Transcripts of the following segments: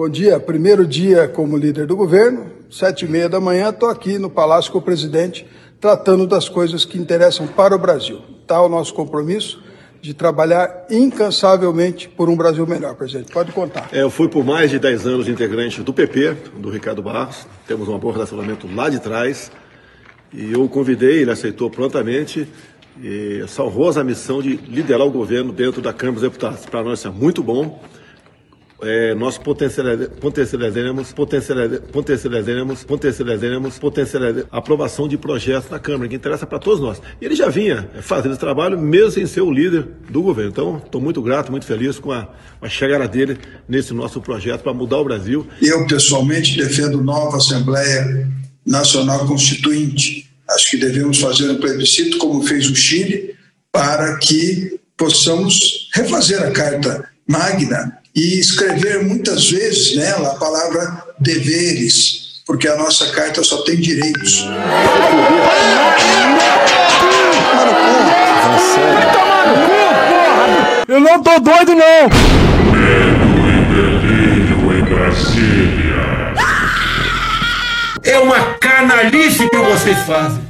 Bom dia, primeiro dia como líder do governo, sete e meia da manhã, estou aqui no Palácio com o presidente, tratando das coisas que interessam para o Brasil. Está o nosso compromisso de trabalhar incansavelmente por um Brasil melhor, presidente. Pode contar. É, eu fui por mais de 10 anos integrante do PP, do Ricardo Barros. Temos um bom relacionamento lá de trás. E eu o convidei, ele aceitou prontamente. E essa honrosa missão de liderar o governo dentro da Câmara dos Deputados. Para nós isso é muito bom é, nós potencializaremos, potencializaremos, potencializaremos, potencializaremos, aprovação de projetos na Câmara, que interessa para todos nós. E ele já vinha fazendo esse trabalho, mesmo sem ser o líder do governo. Então, estou muito grato, muito feliz com a, a chegada dele nesse nosso projeto para mudar o Brasil. Eu, pessoalmente, defendo nova Assembleia Nacional Constituinte. Acho que devemos fazer um plebiscito, como fez o Chile, para que possamos refazer a Carta Magna e escrever muitas vezes nela a palavra deveres, porque a nossa carta só tem direitos. Eu não tô doido, não! Medo e delírio em Brasília. É uma canalice que vocês fazem.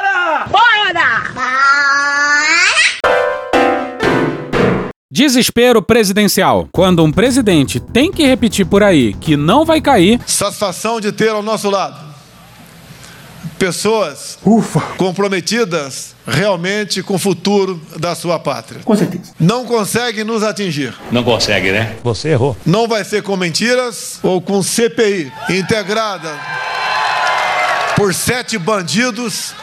Desespero presidencial. Quando um presidente tem que repetir por aí que não vai cair. Satisfação de ter ao nosso lado pessoas Ufa. comprometidas realmente com o futuro da sua pátria. Com certeza. Não consegue nos atingir. Não consegue, né? Você errou. Não vai ser com mentiras ou com CPI integrada por sete bandidos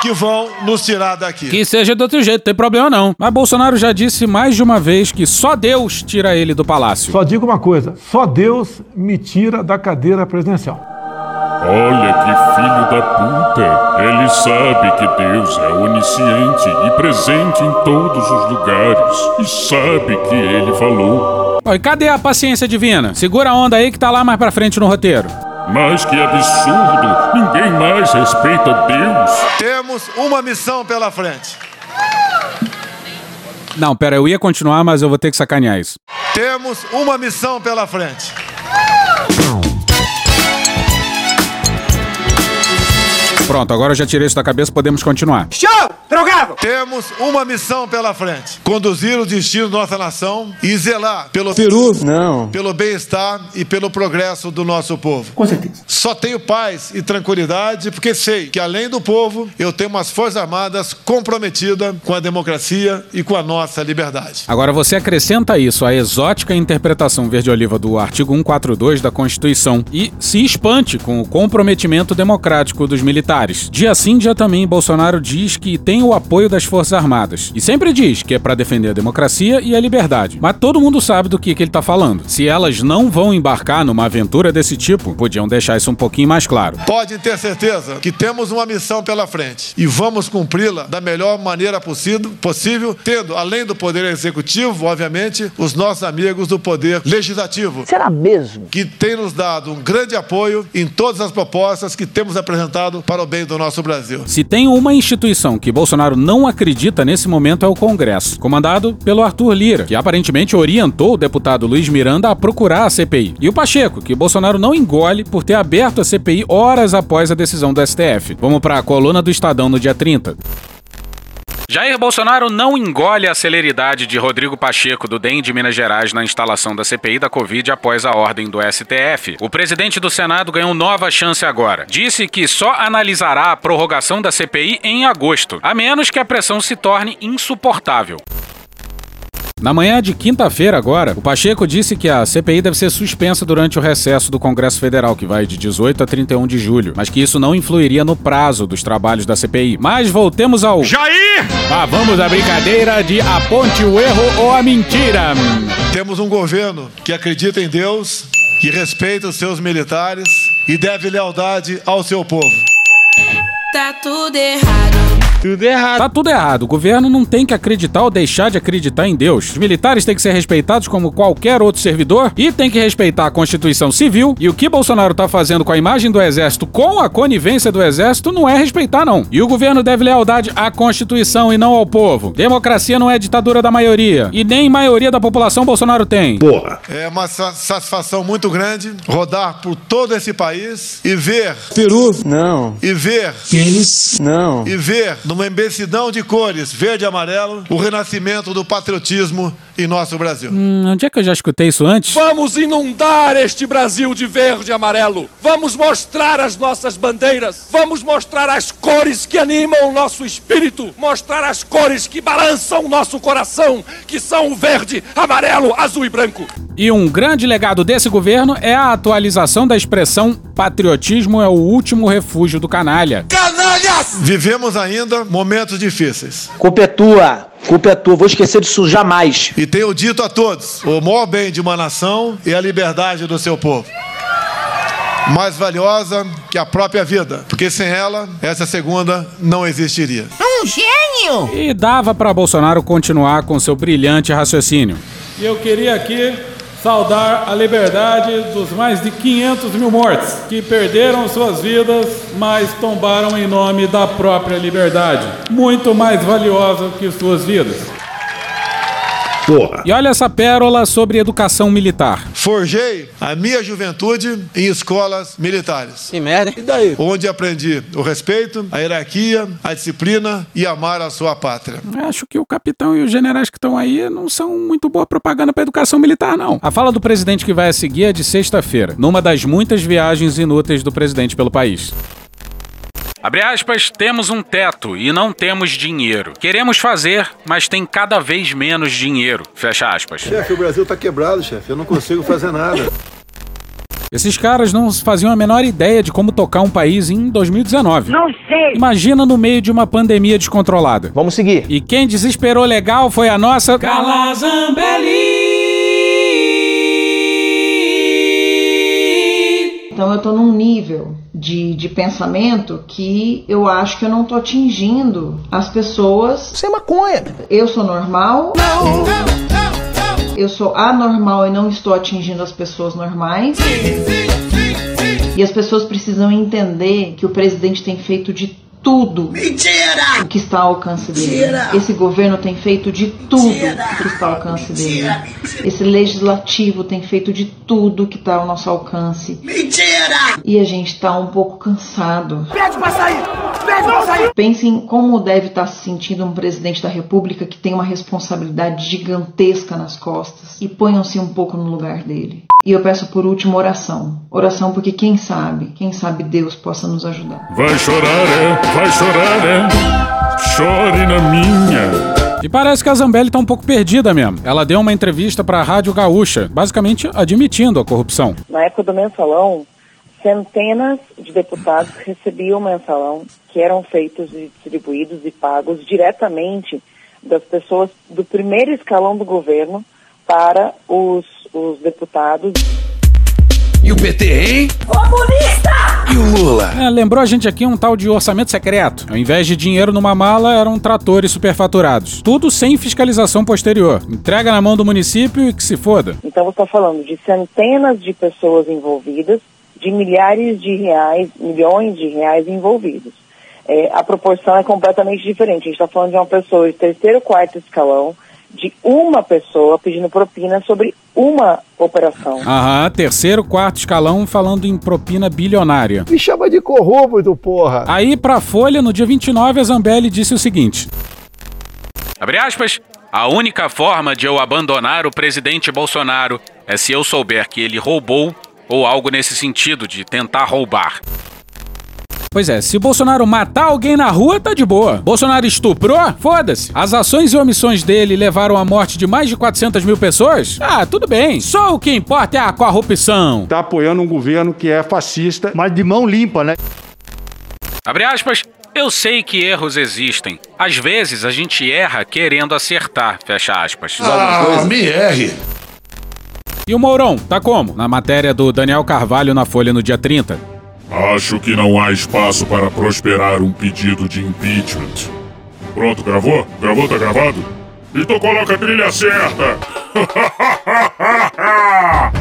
que vão nos tirar daqui. Que seja de outro jeito, não tem problema não. Mas Bolsonaro já disse mais de uma vez que só Deus tira ele do palácio. Só digo uma coisa: só Deus me tira da cadeira presidencial. Olha que filho da puta! Ele sabe que Deus é onisciente e presente em todos os lugares. E sabe que ele falou. Oi, cadê a paciência divina? Segura a onda aí que tá lá mais pra frente no roteiro. Mas que absurdo! Ninguém mais respeita Deus! Temos uma missão pela frente. Não, pera, eu ia continuar, mas eu vou ter que sacanear isso. Temos uma missão pela frente. Pronto, agora eu já tirei isso da cabeça, podemos continuar. Show! Drogado! Temos uma missão pela frente: conduzir o destino da nossa nação e zelar pelo Peru? Não. pelo bem-estar e pelo progresso do nosso povo. Com certeza. Só tenho paz e tranquilidade porque sei que, além do povo, eu tenho umas Forças Armadas comprometidas com a democracia e com a nossa liberdade. Agora você acrescenta isso à exótica interpretação verde-oliva do artigo 142 da Constituição e se espante com o comprometimento democrático dos militares. Dia sim, dia também, Bolsonaro diz que tem o apoio das Forças Armadas. E sempre diz que é para defender a democracia e a liberdade. Mas todo mundo sabe do que, que ele tá falando. Se elas não vão embarcar numa aventura desse tipo, podiam deixar isso um pouquinho mais claro. Pode ter certeza que temos uma missão pela frente e vamos cumpri-la da melhor maneira possível, possível, tendo, além do Poder Executivo, obviamente, os nossos amigos do Poder Legislativo. Será mesmo? Que tem nos dado um grande apoio em todas as propostas que temos apresentado para o bem do nosso Brasil. Se tem uma instituição que Bolsonaro não acredita nesse momento é o Congresso, comandado pelo Arthur Lira, que aparentemente orientou o deputado Luiz Miranda a procurar a CPI. E o Pacheco, que Bolsonaro não engole por ter aberto a CPI horas após a decisão do STF. Vamos para a coluna do Estadão no dia 30. Jair Bolsonaro não engole a celeridade de Rodrigo Pacheco, do DEM de Minas Gerais, na instalação da CPI da Covid após a ordem do STF. O presidente do Senado ganhou nova chance agora. Disse que só analisará a prorrogação da CPI em agosto, a menos que a pressão se torne insuportável. Na manhã de quinta-feira, agora, o Pacheco disse que a CPI deve ser suspensa durante o recesso do Congresso Federal, que vai de 18 a 31 de julho, mas que isso não influiria no prazo dos trabalhos da CPI. Mas voltemos ao. Jair! Ah, vamos à brincadeira de aponte o erro ou a mentira. Temos um governo que acredita em Deus, que respeita os seus militares e deve lealdade ao seu povo. tá tudo errado. Tudo errado. Tá tudo errado. O governo não tem que acreditar ou deixar de acreditar em Deus. Os militares têm que ser respeitados como qualquer outro servidor e tem que respeitar a Constituição Civil. E o que Bolsonaro tá fazendo com a imagem do Exército, com a conivência do Exército, não é respeitar, não. E o governo deve lealdade à Constituição e não ao povo. Democracia não é ditadura da maioria. E nem maioria da população Bolsonaro tem. Porra. É uma satisfação muito grande rodar por todo esse país e ver. Peru? Não. E ver. Pênis? Não. E ver numa imensidão de cores, verde e amarelo, o renascimento do patriotismo em nosso Brasil. Hum, onde é que eu já escutei isso antes? Vamos inundar este Brasil de verde e amarelo. Vamos mostrar as nossas bandeiras. Vamos mostrar as cores que animam o nosso espírito. Mostrar as cores que balançam o nosso coração, que são o verde, amarelo, azul e branco. E um grande legado desse governo é a atualização da expressão patriotismo é o último refúgio do canalha. Canalhas! Vivemos ainda momentos difíceis. Culpa é tua. Culpa é tua, vou esquecer disso jamais. E tenho dito a todos: o maior bem de uma nação é a liberdade do seu povo. Mais valiosa que a própria vida, porque sem ela, essa segunda não existiria. Um gênio! E dava para Bolsonaro continuar com seu brilhante raciocínio. E eu queria aqui saudar a liberdade dos mais de 500 mil mortos que perderam suas vidas, mas tombaram em nome da própria liberdade, muito mais valiosa que suas vidas. Porra. E olha essa pérola sobre educação militar. Forjei a minha juventude em escolas militares. Que merda. E daí? Onde aprendi o respeito, a hierarquia, a disciplina e amar a sua pátria. Acho que o capitão e os generais que estão aí não são muito boa propaganda para educação militar, não. A fala do presidente que vai a seguir é de sexta-feira, numa das muitas viagens inúteis do presidente pelo país. Abre aspas, temos um teto e não temos dinheiro. Queremos fazer, mas tem cada vez menos dinheiro. Fecha aspas. Chefe, o Brasil tá quebrado, chefe. Eu não consigo fazer nada. Esses caras não faziam a menor ideia de como tocar um país em 2019. Não sei. Imagina no meio de uma pandemia descontrolada. Vamos seguir. E quem desesperou legal foi a nossa Calazambelli. Então eu tô num nível de, de pensamento que eu acho que eu não tô atingindo as pessoas. Você é maconha. Eu sou normal. Não, não, não, eu sou anormal e não estou atingindo as pessoas normais. Sim, sim, sim, e as pessoas precisam entender que o presidente tem feito de tudo Mentira! O que está ao alcance dele. Mentira! Esse governo tem feito de tudo Mentira! o que está ao alcance dele. Esse legislativo tem feito de tudo que está ao nosso alcance. Mentira! E a gente está um pouco cansado. Pede pra sair! Pede pra sair! Pensem como deve estar se sentindo um presidente da república que tem uma responsabilidade gigantesca nas costas. E ponham-se um pouco no lugar dele. E eu peço por último oração. Oração porque quem sabe, quem sabe Deus possa nos ajudar. Vai chorar, é? Vai chorar, é? Chore na minha. E parece que a Zambelli tá um pouco perdida mesmo. Ela deu uma entrevista para a Rádio Gaúcha, basicamente admitindo a corrupção. Na época do mensalão, centenas de deputados recebiam mensalão que eram feitos e distribuídos e pagos diretamente das pessoas do primeiro escalão do governo para os, os deputados. E o PT, hein? Comunista! E o Lula? É, lembrou a gente aqui um tal de orçamento secreto. Ao invés de dinheiro numa mala, eram tratores superfaturados. Tudo sem fiscalização posterior. Entrega na mão do município e que se foda. Então você está falando de centenas de pessoas envolvidas, de milhares de reais, milhões de reais envolvidos. É, a proporção é completamente diferente. A gente está falando de uma pessoa de terceiro, quarto escalão, de uma pessoa pedindo propina sobre uma operação. Aham, terceiro, quarto escalão falando em propina bilionária. Me chama de corrupto, porra. Aí, pra Folha, no dia 29, a Zambelli disse o seguinte: Abre aspas. A única forma de eu abandonar o presidente Bolsonaro é se eu souber que ele roubou ou algo nesse sentido de tentar roubar. Pois é, se o Bolsonaro matar alguém na rua, tá de boa. Bolsonaro estuprou? Foda-se. As ações e omissões dele levaram à morte de mais de 400 mil pessoas? Ah, tudo bem. Só o que importa é a corrupção. Tá apoiando um governo que é fascista, mas de mão limpa, né? Abre aspas. Eu sei que erros existem. Às vezes a gente erra querendo acertar. Fecha aspas. Ah, me erre. E o Mourão, tá como? Na matéria do Daniel Carvalho na Folha no dia 30. Acho que não há espaço para prosperar um pedido de impeachment. Pronto, gravou? Gravou, tá gravado? Então coloca a trilha certa!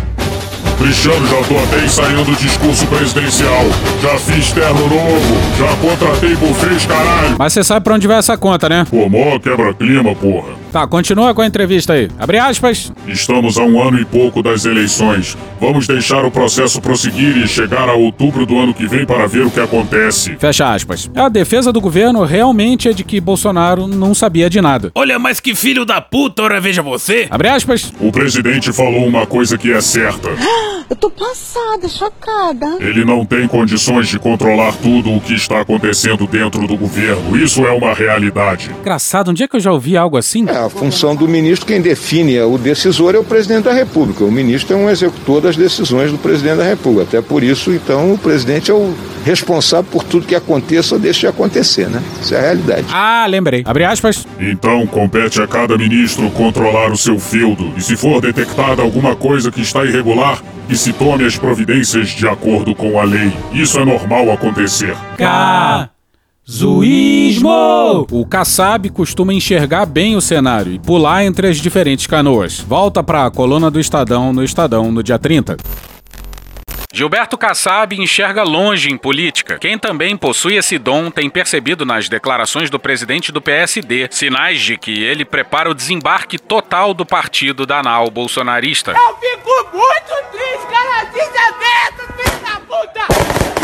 Cristiano, já tô até ensaiando o discurso presidencial. Já fiz terno novo, já contratei bufês, caralho. Mas você sabe pra onde vai essa conta, né? Pô, mó quebra-clima, porra. Tá, continua com a entrevista aí. Abre aspas. Estamos a um ano e pouco das eleições. Vamos deixar o processo prosseguir e chegar a outubro do ano que vem para ver o que acontece. Fecha aspas. A defesa do governo realmente é de que Bolsonaro não sabia de nada. Olha, mas que filho da puta, ora veja você. Abre aspas. O presidente falou uma coisa que é certa. Eu tô passada, chocada. Ele não tem condições de controlar tudo o que está acontecendo dentro do governo. Isso é uma realidade. Engraçado, onde é que eu já ouvi algo assim? É, a função do ministro, quem define o decisor é o presidente da República. O ministro é um executor das decisões do presidente da República. Até por isso, então, o presidente é o responsável por tudo que aconteça ou deixe de acontecer, né? Isso é a realidade. Ah, lembrei. Abre aspas. Então, compete a cada ministro controlar o seu feudo. E se for detectada alguma coisa que está irregular, que se tome as providências de acordo com a lei. Isso é normal acontecer. Zuísmo! O Kassab costuma enxergar bem o cenário e pular entre as diferentes canoas. Volta pra coluna do Estadão no Estadão no dia 30. Gilberto Kassab enxerga longe em política. Quem também possui esse dom tem percebido nas declarações do presidente do PSD sinais de que ele prepara o desembarque total do partido da nau bolsonarista. Eu fico muito triste, cara, desaberto, filho da puta!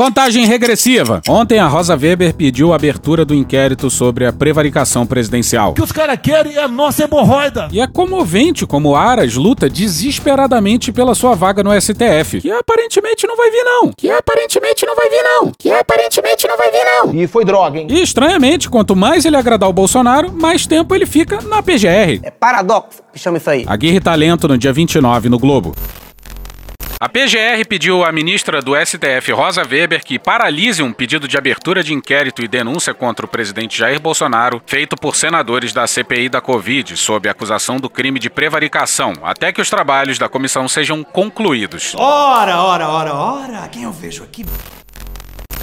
Contagem regressiva. Ontem a Rosa Weber pediu a abertura do inquérito sobre a prevaricação presidencial. O que os caras querem é a nossa hemorroida. E é comovente como Aras luta desesperadamente pela sua vaga no STF. Que aparentemente não vai vir, não. Que aparentemente não vai vir, não. Que aparentemente não vai vir, não. E foi droga, hein? E estranhamente, quanto mais ele agradar o Bolsonaro, mais tempo ele fica na PGR. É paradoxo que chama isso aí. A Guerra e Talento no dia 29 no Globo. A PGR pediu à ministra do STF, Rosa Weber, que paralise um pedido de abertura de inquérito e denúncia contra o presidente Jair Bolsonaro, feito por senadores da CPI da Covid, sob acusação do crime de prevaricação, até que os trabalhos da comissão sejam concluídos. Ora, ora, ora, ora. Quem eu vejo aqui?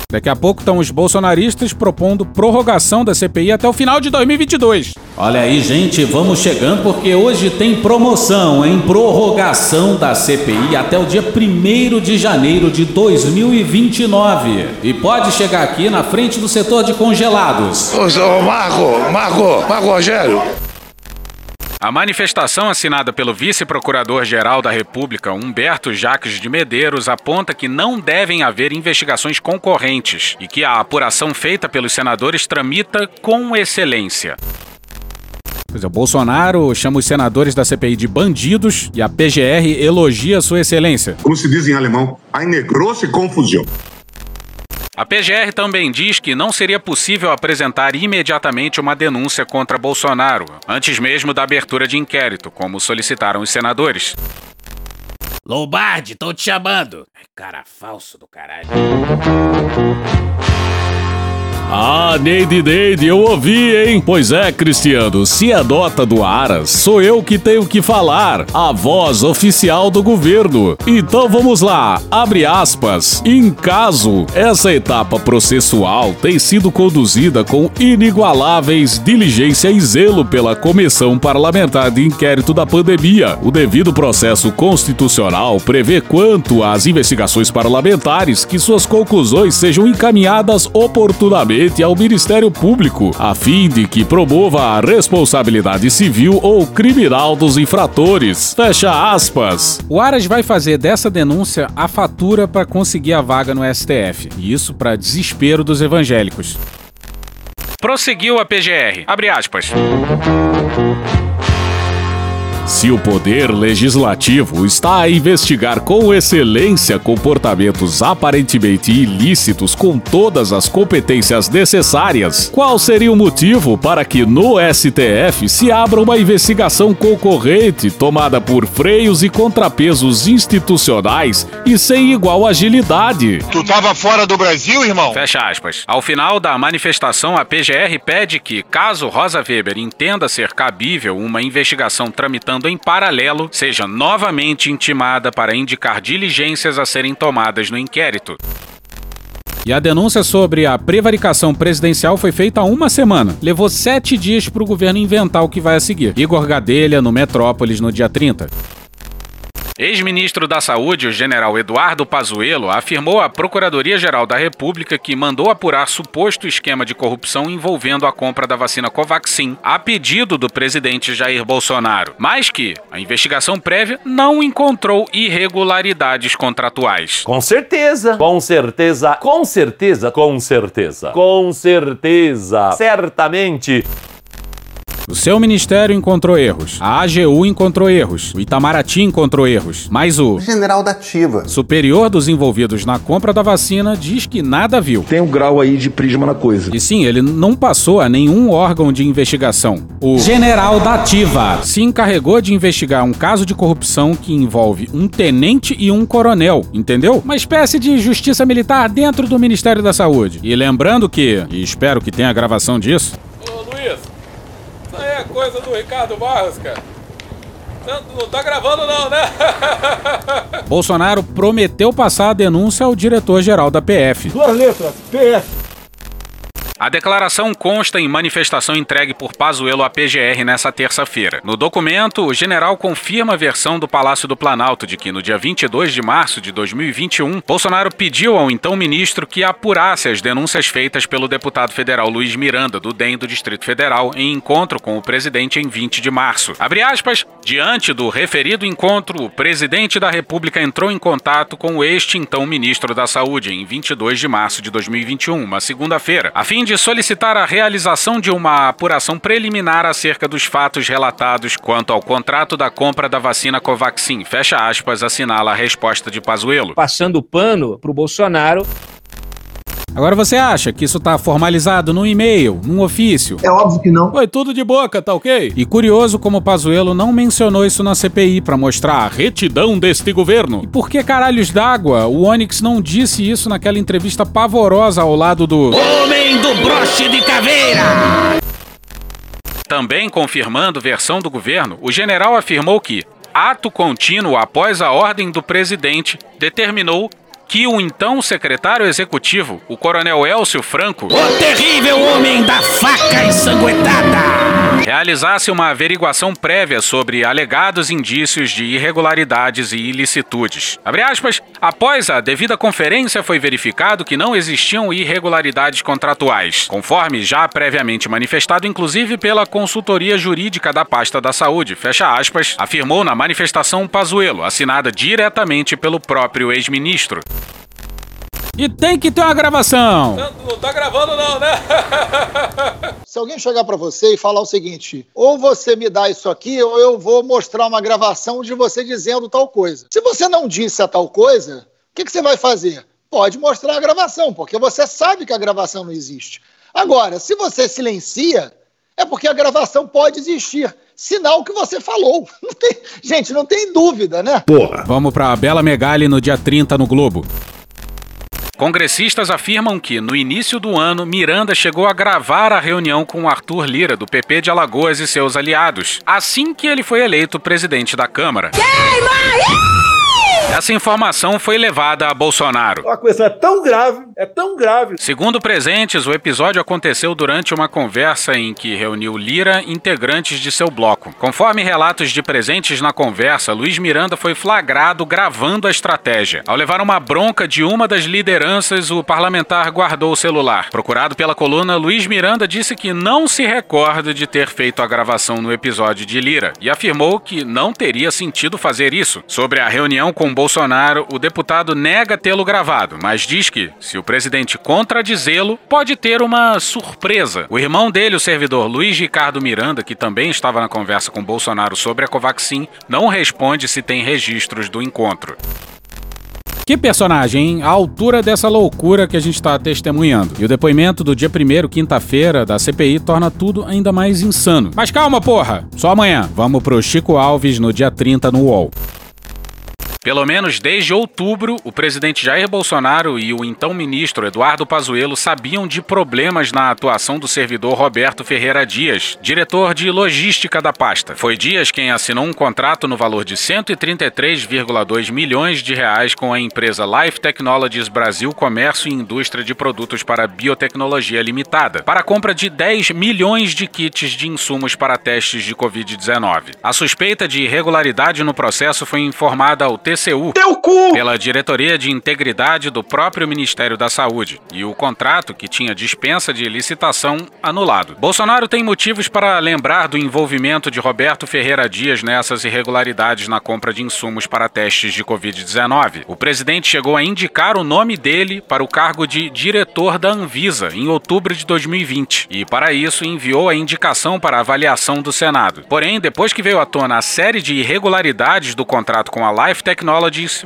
Daqui a pouco estão os bolsonaristas propondo prorrogação da CPI até o final de 2022. Olha aí, gente, vamos chegando porque hoje tem promoção em prorrogação da CPI até o dia 1 de janeiro de 2029. E pode chegar aqui na frente do setor de congelados. Ô, ô Marco, Marco, Marco Rogério. A manifestação assinada pelo vice-procurador-geral da República, Humberto Jacques de Medeiros, aponta que não devem haver investigações concorrentes e que a apuração feita pelos senadores tramita com excelência. Pois é, o Bolsonaro chama os senadores da CPI de bandidos e a PGR elogia sua excelência. Como se diz em alemão, eine grosse Confusion. A PGR também diz que não seria possível apresentar imediatamente uma denúncia contra Bolsonaro, antes mesmo da abertura de inquérito, como solicitaram os senadores. Lombardi, tô te chamando. Cara falso do caralho. Ah, Neide Neide, eu ouvi, hein? Pois é, Cristiano, se nota do Aras, sou eu que tenho que falar, a voz oficial do governo. Então vamos lá, abre aspas. Em caso, essa etapa processual tem sido conduzida com inigualáveis diligência e zelo pela Comissão Parlamentar de Inquérito da Pandemia. O devido processo constitucional prevê quanto às investigações parlamentares que suas conclusões sejam encaminhadas oportunamente ao Ministério Público, a fim de que promova a responsabilidade civil ou criminal dos infratores. Fecha aspas. O Aras vai fazer dessa denúncia a fatura para conseguir a vaga no STF. E isso para desespero dos evangélicos. Prosseguiu a PGR. Abre aspas. Se o poder legislativo está a investigar com excelência comportamentos aparentemente ilícitos com todas as competências necessárias, qual seria o motivo para que no STF se abra uma investigação concorrente tomada por freios e contrapesos institucionais e sem igual agilidade? Tu tava fora do Brasil, irmão? Fecha aspas. Ao final da manifestação, a PGR pede que, caso Rosa Weber entenda ser cabível uma investigação tramitando em paralelo, seja novamente intimada para indicar diligências a serem tomadas no inquérito. E a denúncia sobre a prevaricação presidencial foi feita há uma semana. Levou sete dias para o governo inventar o que vai a seguir. Igor Gadelha, no Metrópolis, no dia 30. Ex-ministro da Saúde, o general Eduardo Pazuello, afirmou à Procuradoria-Geral da República que mandou apurar suposto esquema de corrupção envolvendo a compra da vacina Covaxin, a pedido do presidente Jair Bolsonaro, mas que a investigação prévia não encontrou irregularidades contratuais. Com certeza, com certeza, com certeza, com certeza, com certeza, certamente. O seu ministério encontrou erros. A AGU encontrou erros. O Itamaraty encontrou erros. Mas o general da Ativa, superior dos envolvidos na compra da vacina, diz que nada viu. Tem um grau aí de prisma na coisa. E sim, ele não passou a nenhum órgão de investigação. O general da Ativa se encarregou de investigar um caso de corrupção que envolve um tenente e um coronel, entendeu? Uma espécie de justiça militar dentro do Ministério da Saúde. E lembrando que, e espero que tenha gravação disso, Ô Luiz, é coisa do Ricardo Barros, cara. Não, não tá gravando não, né? Bolsonaro prometeu passar a denúncia ao diretor-geral da PF. Duas letras, PF. A declaração consta em manifestação entregue por Pazuello à PGR nessa terça-feira. No documento, o general confirma a versão do Palácio do Planalto de que no dia 22 de março de 2021, Bolsonaro pediu ao então ministro que apurasse as denúncias feitas pelo deputado federal Luiz Miranda, do DEM do Distrito Federal, em encontro com o presidente em 20 de março. Abre aspas, diante do referido encontro, o presidente da República entrou em contato com este então ministro da Saúde em 22 de março de 2021, uma segunda-feira, a fim de solicitar a realização de uma apuração preliminar acerca dos fatos relatados quanto ao contrato da compra da vacina Covaxin. Fecha aspas, assinala a resposta de Pazuello. Passando pano pro Bolsonaro. Agora você acha que isso tá formalizado num e-mail, num ofício? É óbvio que não. Foi tudo de boca, tá ok? E curioso como Pazuello não mencionou isso na CPI para mostrar a retidão deste governo. E por que caralhos d'água o Onyx não disse isso naquela entrevista pavorosa ao lado do Homem do broche de caveira! Também confirmando versão do governo, o general afirmou que ato contínuo após a ordem do presidente determinou que o então secretário executivo, o coronel Elcio Franco, O terrível homem da faca ensanguentada! realizasse uma averiguação prévia sobre alegados indícios de irregularidades e ilicitudes. Abre aspas, após a devida conferência foi verificado que não existiam irregularidades contratuais, conforme já previamente manifestado inclusive pela consultoria jurídica da pasta da saúde, fecha aspas, afirmou na manifestação Pazuello, assinada diretamente pelo próprio ex-ministro. E tem que ter uma gravação. Não, não tá gravando não, né? Se alguém chegar para você e falar o seguinte, ou você me dá isso aqui, ou eu vou mostrar uma gravação de você dizendo tal coisa. Se você não disse a tal coisa, o que, que você vai fazer? Pode mostrar a gravação, porque você sabe que a gravação não existe. Agora, se você silencia, é porque a gravação pode existir. Sinal que você falou. Não tem- gente, não tem dúvida, né? Porra. Vamos pra Bela Megali no dia 30 no Globo. Congressistas afirmam que, no início do ano, Miranda chegou a gravar a reunião com Arthur Lira, do PP de Alagoas e seus aliados, assim que ele foi eleito presidente da Câmara. Essa informação foi levada a Bolsonaro. A coisa é tão grave, é tão grave. Segundo presentes, o episódio aconteceu durante uma conversa em que reuniu Lira integrantes de seu bloco. Conforme relatos de presentes na conversa, Luiz Miranda foi flagrado gravando a estratégia. Ao levar uma bronca de uma das lideranças, o parlamentar guardou o celular. Procurado pela coluna, Luiz Miranda disse que não se recorda de ter feito a gravação no episódio de Lira e afirmou que não teria sentido fazer isso. Sobre a reunião com Bolsonaro, o deputado nega tê-lo gravado, mas diz que, se o presidente contradizê-lo, pode ter uma surpresa. O irmão dele, o servidor Luiz Ricardo Miranda, que também estava na conversa com Bolsonaro sobre a Covaxin, não responde se tem registros do encontro. Que personagem, hein? A altura dessa loucura que a gente está testemunhando. E o depoimento do dia 1 quinta-feira, da CPI torna tudo ainda mais insano. Mas calma, porra! Só amanhã. Vamos pro Chico Alves no dia 30 no UOL. Pelo menos desde outubro, o presidente Jair Bolsonaro e o então ministro Eduardo Pazuello sabiam de problemas na atuação do servidor Roberto Ferreira Dias, diretor de logística da pasta. Foi Dias quem assinou um contrato no valor de 133,2 milhões de reais com a empresa Life Technologies Brasil Comércio e Indústria de Produtos para Biotecnologia Limitada, para a compra de 10 milhões de kits de insumos para testes de Covid-19. A suspeita de irregularidade no processo foi informada ao TCU TCU pela Diretoria de Integridade do próprio Ministério da Saúde e o contrato, que tinha dispensa de licitação, anulado. Bolsonaro tem motivos para lembrar do envolvimento de Roberto Ferreira Dias nessas irregularidades na compra de insumos para testes de Covid-19. O presidente chegou a indicar o nome dele para o cargo de diretor da Anvisa em outubro de 2020 e, para isso, enviou a indicação para avaliação do Senado. Porém, depois que veio à tona a série de irregularidades do contrato com a Life Technologies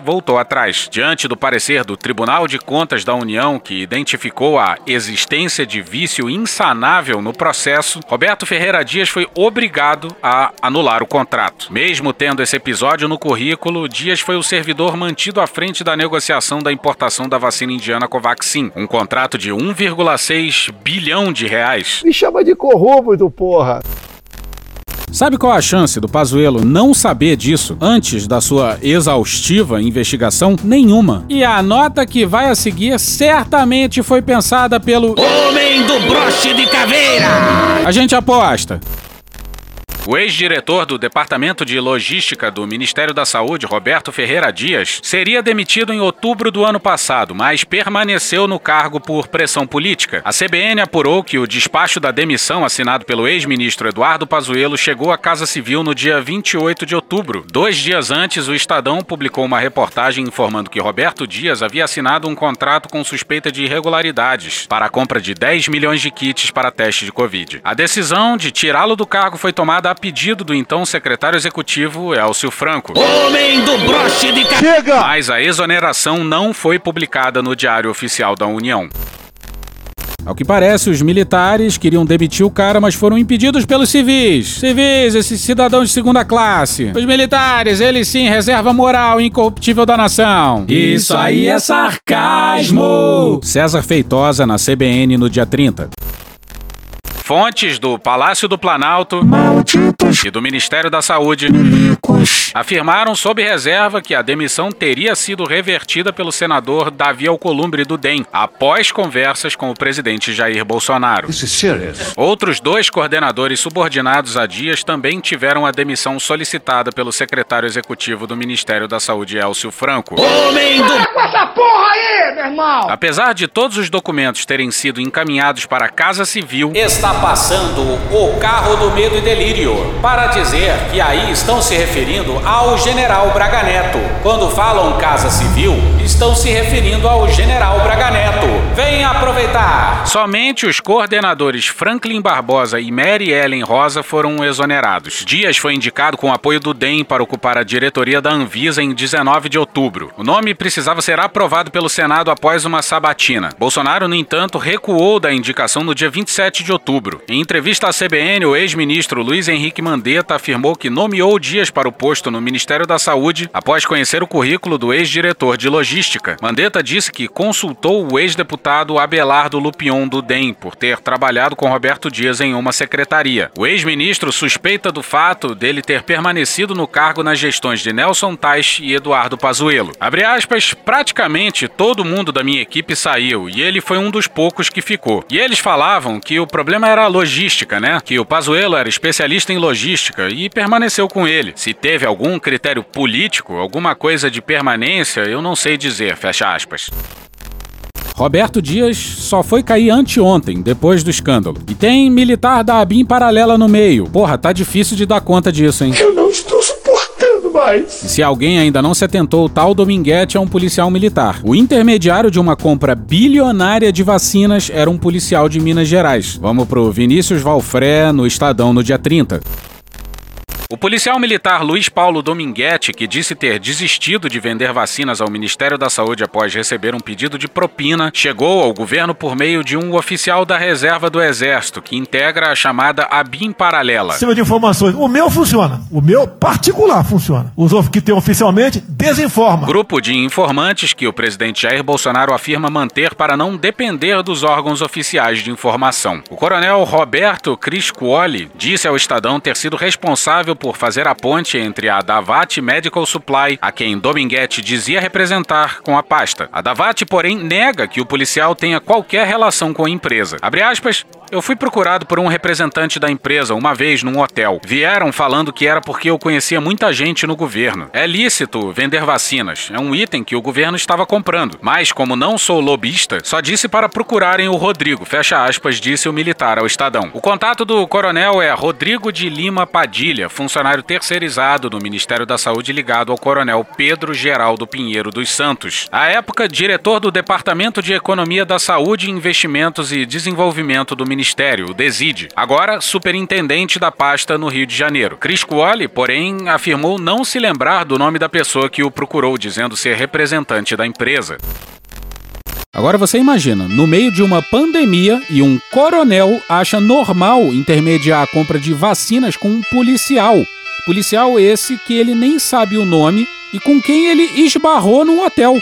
voltou atrás. Diante do parecer do Tribunal de Contas da União, que identificou a existência de vício insanável no processo, Roberto Ferreira Dias foi obrigado a anular o contrato. Mesmo tendo esse episódio no currículo, Dias foi o servidor mantido à frente da negociação da importação da vacina indiana Covaxin, um contrato de 1,6 bilhão de reais. Me chama de corrupto, porra! Sabe qual a chance do Pazuello não saber disso antes da sua exaustiva investigação? Nenhuma. E a nota que vai a seguir certamente foi pensada pelo Homem do broche de caveira! A gente aposta. O ex-diretor do Departamento de Logística do Ministério da Saúde, Roberto Ferreira Dias, seria demitido em outubro do ano passado, mas permaneceu no cargo por pressão política. A CBN apurou que o despacho da demissão assinado pelo ex-ministro Eduardo Pazuello chegou à Casa Civil no dia 28 de outubro. Dois dias antes, o Estadão publicou uma reportagem informando que Roberto Dias havia assinado um contrato com suspeita de irregularidades para a compra de 10 milhões de kits para teste de Covid. A decisão de tirá-lo do cargo foi tomada pedido do então secretário executivo Elcio Franco. Homem do broche de Chega! Mas a exoneração não foi publicada no Diário Oficial da União. Ao que parece, os militares queriam demitir o cara, mas foram impedidos pelos civis. Civis, esses cidadãos de segunda classe. Os militares, eles sim, reserva moral incorruptível da nação. Isso aí é sarcasmo! César Feitosa na CBN no dia 30. Fontes do Palácio do Planalto Malditos. e do Ministério da Saúde Milicos. afirmaram sob reserva que a demissão teria sido revertida pelo senador Davi Alcolumbre do DEM após conversas com o presidente Jair Bolsonaro. Outros dois coordenadores subordinados a Dias também tiveram a demissão solicitada pelo secretário executivo do Ministério da Saúde, Elcio Franco. Homem do... Essa porra aí, meu irmão! Apesar de todos os documentos terem sido encaminhados para a Casa Civil, Está passando o carro do medo e delírio para dizer que aí estão se referindo ao general Braga Neto. Quando falam Casa Civil, estão se referindo ao general Braga Neto. Venha aproveitar! Somente os coordenadores Franklin Barbosa e Mary Ellen Rosa foram exonerados. Dias foi indicado com apoio do DEM para ocupar a diretoria da Anvisa em 19 de outubro. O nome precisava ser aprovado pelo Senado após uma sabatina. Bolsonaro, no entanto, recuou da indicação no dia 27 de outubro. Em entrevista à CBN, o ex-ministro Luiz Henrique Mandetta afirmou que nomeou Dias para o posto no Ministério da Saúde após conhecer o currículo do ex-diretor de logística. Mandetta disse que consultou o ex-deputado Abelardo Lupion do DEM por ter trabalhado com Roberto Dias em uma secretaria. O ex-ministro suspeita do fato dele ter permanecido no cargo nas gestões de Nelson Tais e Eduardo Pazuello. Abre aspas, praticamente todo mundo da minha equipe saiu e ele foi um dos poucos que ficou. E eles falavam que o problema era a logística, né? Que o Pazuello era especialista em logística e permaneceu com ele. Se teve algum critério político, alguma coisa de permanência, eu não sei dizer, fecha aspas. Roberto Dias só foi cair anteontem, depois do escândalo. E tem militar da ABIN paralela no meio. Porra, tá difícil de dar conta disso, hein? Eu não estou suportando demais. E se alguém ainda não se atentou, o tal Dominguete é um policial militar. O intermediário de uma compra bilionária de vacinas era um policial de Minas Gerais. Vamos pro Vinícius Valfré no Estadão no dia 30. O policial militar Luiz Paulo Dominguete, que disse ter desistido de vender vacinas ao Ministério da Saúde após receber um pedido de propina, chegou ao governo por meio de um oficial da reserva do Exército, que integra a chamada ABIN Paralela. Sistema de informações. O meu funciona. O meu particular funciona. Os que tem oficialmente desinforma. Grupo de informantes que o presidente Jair Bolsonaro afirma manter para não depender dos órgãos oficiais de informação. O coronel Roberto Criscuoli disse ao Estadão ter sido responsável por fazer a ponte entre a Davat Medical Supply, a quem Dominguete dizia representar, com a pasta. A Davat, porém, nega que o policial tenha qualquer relação com a empresa. Abre aspas, eu fui procurado por um representante da empresa uma vez num hotel. Vieram falando que era porque eu conhecia muita gente no governo. É lícito vender vacinas, é um item que o governo estava comprando. Mas, como não sou lobista, só disse para procurarem o Rodrigo, fecha aspas, disse o militar ao Estadão. O contato do coronel é Rodrigo de Lima Padilha, funcionário terceirizado do Ministério da Saúde ligado ao coronel Pedro Geraldo Pinheiro dos Santos. À época, diretor do Departamento de Economia da Saúde, Investimentos e Desenvolvimento do Ministério o DESID, agora superintendente da pasta no Rio de Janeiro. Chris Cuoli, porém, afirmou não se lembrar do nome da pessoa que o procurou, dizendo ser representante da empresa. Agora você imagina, no meio de uma pandemia e um coronel acha normal intermediar a compra de vacinas com um policial. Policial esse que ele nem sabe o nome e com quem ele esbarrou num hotel.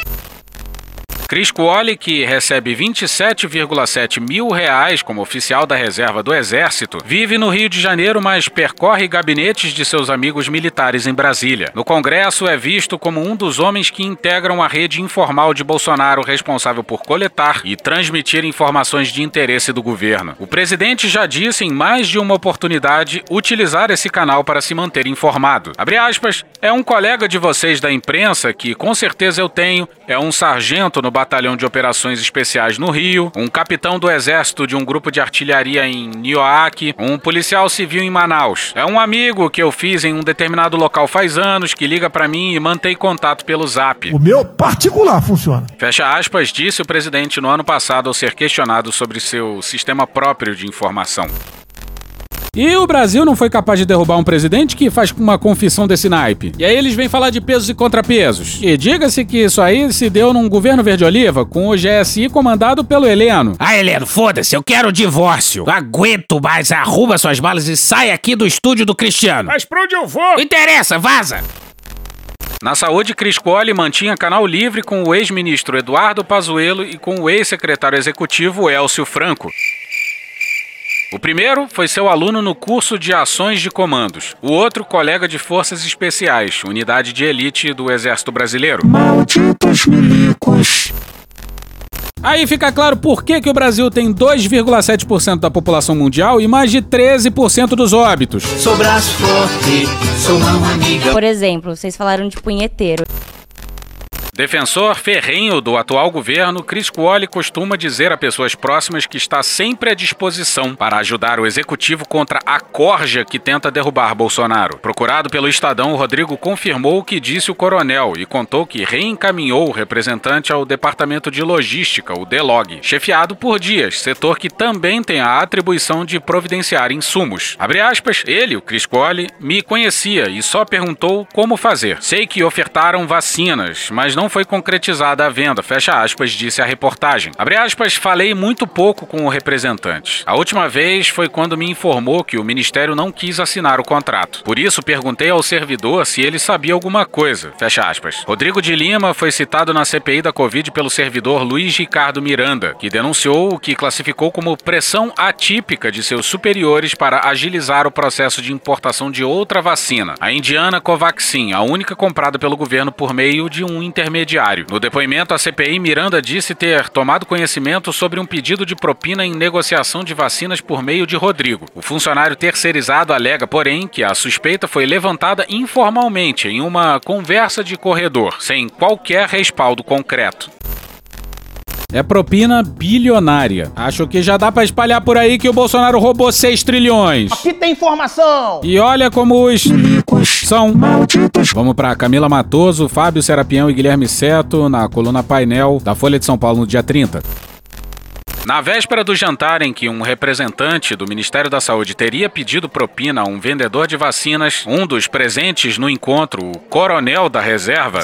Chris Cuoli, que recebe 27,7 mil reais como oficial da reserva do Exército, vive no Rio de Janeiro, mas percorre gabinetes de seus amigos militares em Brasília. No Congresso, é visto como um dos homens que integram a rede informal de Bolsonaro, responsável por coletar e transmitir informações de interesse do governo. O presidente já disse em mais de uma oportunidade utilizar esse canal para se manter informado. Abre aspas, é um colega de vocês da imprensa que com certeza eu tenho, é um sargento no Batalhão de Operações Especiais no Rio, um capitão do Exército de um grupo de artilharia em Nioaque, um policial civil em Manaus. É um amigo que eu fiz em um determinado local faz anos que liga para mim e mantém contato pelo Zap. O meu particular funciona. Fecha aspas, disse o presidente no ano passado ao ser questionado sobre seu sistema próprio de informação. E o Brasil não foi capaz de derrubar um presidente que faz uma confissão desse naipe. E aí eles vêm falar de pesos e contrapesos. E diga-se que isso aí se deu num governo verde-oliva com o GSI comandado pelo Heleno. Ah, Heleno, foda-se, eu quero o divórcio. Não aguento mais, arruba suas balas e sai aqui do estúdio do Cristiano. Mas pra onde eu vou? Não interessa, vaza. Na saúde, Cris Colli mantinha canal livre com o ex-ministro Eduardo Pazuello e com o ex-secretário executivo Elcio Franco. O primeiro foi seu aluno no curso de ações de comandos. O outro, colega de forças especiais, unidade de elite do Exército Brasileiro. Malditos milicos. Aí fica claro por que, que o Brasil tem 2,7% da população mundial e mais de 13% dos óbitos. Sou braço forte, sou mão amiga. Por exemplo, vocês falaram de punheteiro. Defensor ferrenho do atual governo, Chris Cuoli costuma dizer a pessoas próximas que está sempre à disposição para ajudar o executivo contra a corja que tenta derrubar Bolsonaro. Procurado pelo Estadão, Rodrigo confirmou o que disse o coronel e contou que reencaminhou o representante ao Departamento de Logística, o DELOG, chefiado por Dias, setor que também tem a atribuição de providenciar insumos. Abre aspas, ele, o Chris Cuoli, me conhecia e só perguntou como fazer. Sei que ofertaram vacinas, mas não foi concretizada a venda, fecha aspas, disse a reportagem. Abre aspas, falei muito pouco com o representante. A última vez foi quando me informou que o ministério não quis assinar o contrato. Por isso, perguntei ao servidor se ele sabia alguma coisa, fecha aspas. Rodrigo de Lima foi citado na CPI da Covid pelo servidor Luiz Ricardo Miranda, que denunciou o que classificou como pressão atípica de seus superiores para agilizar o processo de importação de outra vacina, a indiana Covaxin, a única comprada pelo governo por meio de um intermediário intermediário. No depoimento à CPI, Miranda disse ter tomado conhecimento sobre um pedido de propina em negociação de vacinas por meio de Rodrigo. O funcionário terceirizado alega, porém, que a suspeita foi levantada informalmente em uma conversa de corredor, sem qualquer respaldo concreto. É propina bilionária. Acho que já dá pra espalhar por aí que o Bolsonaro roubou 6 trilhões. Aqui tem informação. E olha como os são malditos. Vamos pra Camila Matoso, Fábio Serapião e Guilherme Seto na coluna Painel da Folha de São Paulo no dia 30. Na véspera do jantar em que um representante do Ministério da Saúde teria pedido propina a um vendedor de vacinas, um dos presentes no encontro, o coronel da reserva,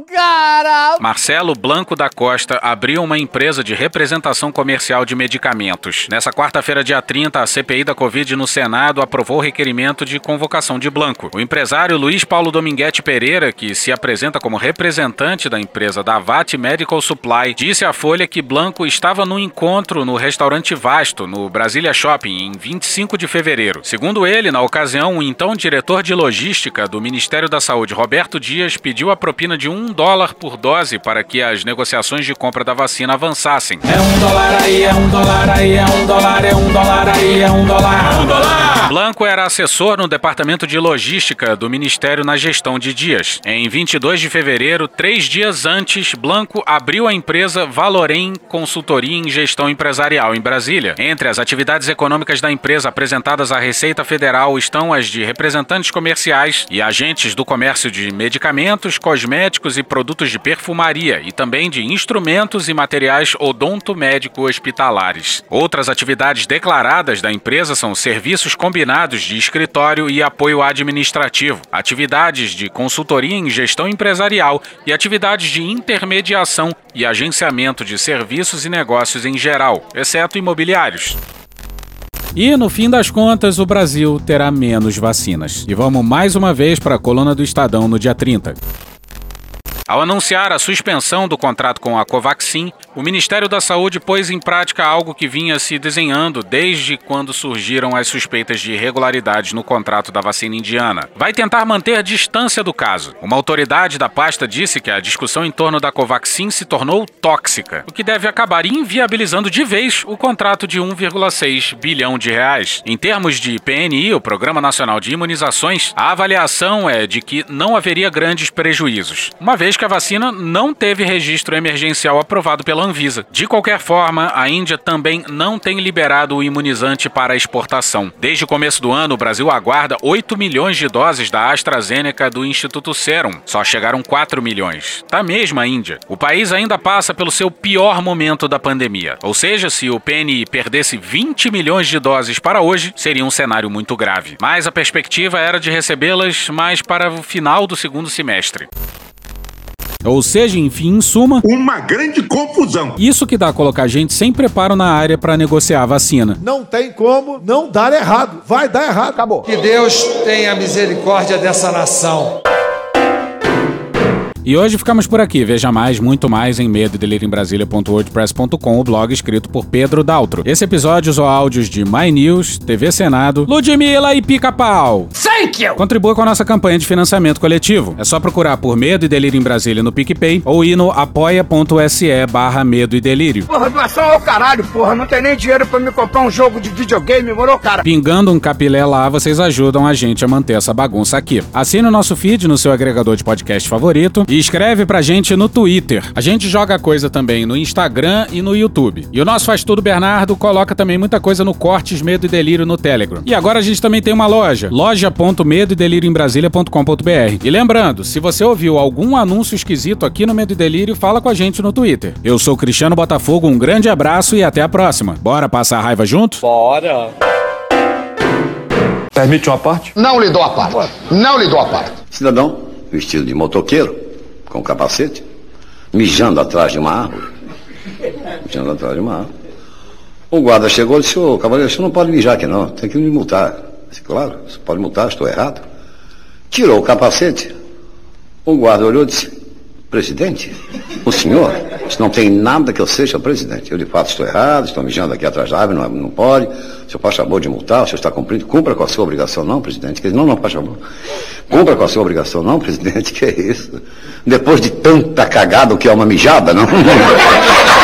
Cara! Marcelo Blanco da Costa abriu uma empresa de representação comercial de medicamentos. Nessa quarta-feira, dia 30, a CPI da Covid no Senado aprovou o requerimento de convocação de Blanco. O empresário Luiz Paulo Dominguete Pereira, que se apresenta como representante da empresa Davat Medical Supply, disse à Folha que Blanco estava no encontro no restaurante Vasto, no Brasília Shopping, em 25 de fevereiro. Segundo ele, na ocasião, o então diretor de logística do Ministério da Saúde, Roberto Dias, pediu a propina de um dólar por dose para que as negociações de compra da vacina avançassem. É um dólar aí, é um dólar aí, é um dólar, é um dólar aí, é um dólar. Um dólar! Blanco era assessor no departamento de logística do Ministério na gestão de Dias. Em 22 de fevereiro, três dias antes, Blanco abriu a empresa Valorem Consultoria em Gestão Empresarial em Brasília. Entre as atividades econômicas da empresa apresentadas à Receita Federal estão as de representantes comerciais e agentes do comércio de medicamentos, cosméticos e produtos de perfumaria e também de instrumentos e materiais odontomédico-hospitalares. Outras atividades declaradas da empresa são serviços combinados de escritório e apoio administrativo, atividades de consultoria em gestão empresarial e atividades de intermediação e agenciamento de serviços e negócios em geral, exceto imobiliários. E no fim das contas, o Brasil terá menos vacinas. E vamos mais uma vez para a coluna do Estadão no dia 30. Ao anunciar a suspensão do contrato com a Covaxin, o Ministério da Saúde pôs em prática algo que vinha se desenhando desde quando surgiram as suspeitas de irregularidades no contrato da vacina indiana. Vai tentar manter distância do caso. Uma autoridade da pasta disse que a discussão em torno da Covaxin se tornou tóxica, o que deve acabar inviabilizando de vez o contrato de 1,6 bilhão de reais. Em termos de PNI, o Programa Nacional de Imunizações, a avaliação é de que não haveria grandes prejuízos, uma vez que a vacina não teve registro emergencial aprovado pela Anvisa. De qualquer forma, a Índia também não tem liberado o imunizante para exportação. Desde o começo do ano, o Brasil aguarda 8 milhões de doses da AstraZeneca do Instituto Serum. Só chegaram 4 milhões. Tá mesmo a Índia. O país ainda passa pelo seu pior momento da pandemia. Ou seja, se o PNI perdesse 20 milhões de doses para hoje, seria um cenário muito grave. Mas a perspectiva era de recebê-las mais para o final do segundo semestre. Ou seja, enfim, em suma, uma grande confusão. Isso que dá a colocar gente sem preparo na área para negociar a vacina. Não tem como não dar errado. Vai dar errado. Acabou. Que Deus tenha misericórdia dessa nação. E hoje ficamos por aqui. Veja mais, muito mais em medo em o blog escrito por Pedro Daltro. Esse episódio usou áudios de My News, TV Senado, Ludmilla e Pica-Pau. Thank you! Contribua com a nossa campanha de financiamento coletivo. É só procurar por Medo e Delírio em Brasília no PicPay ou ir no apoia.se barra Medo e Delírio. Porra, doação ao caralho, porra. Não tem nem dinheiro pra me comprar um jogo de videogame, morou, cara? Pingando um capilé lá, vocês ajudam a gente a manter essa bagunça aqui. Assine o nosso feed no seu agregador de podcast favorito e escreve pra gente no Twitter. A gente joga coisa também no Instagram e no YouTube. E o nosso Faz Tudo Bernardo coloca também muita coisa no Cortes Medo e Delírio no Telegram. E agora a gente também tem uma loja, loja.medo e delírio em Brasília.com.br. E lembrando, se você ouviu algum anúncio esquisito aqui no Medo e Delírio, fala com a gente no Twitter. Eu sou Cristiano Botafogo, um grande abraço e até a próxima. Bora passar a raiva junto? Bora! Permite uma parte? Não lhe dou a parte. Não lhe dou a parte. Cidadão, vestido de motoqueiro, com capacete, mijando atrás de uma árvore. Mijando atrás de uma árvore. O guarda chegou e disse, ô cavaleiro, você não pode mijar aqui não, tem que me multar. Disse, claro, você pode multar, estou errado. Tirou o capacete. O guarda olhou e disse, presidente, o senhor, não tem nada que eu seja presidente. Eu de fato estou errado, estou mijando aqui atrás da árvore, não, não pode. O senhor faz favor de multar, o senhor está cumprindo, cumpra com a sua obrigação, não, presidente. Ele, não, não, faz favor. Cumpra com a sua obrigação, não, presidente, que é isso? Depois de tanta cagada, o que é uma mijada, não?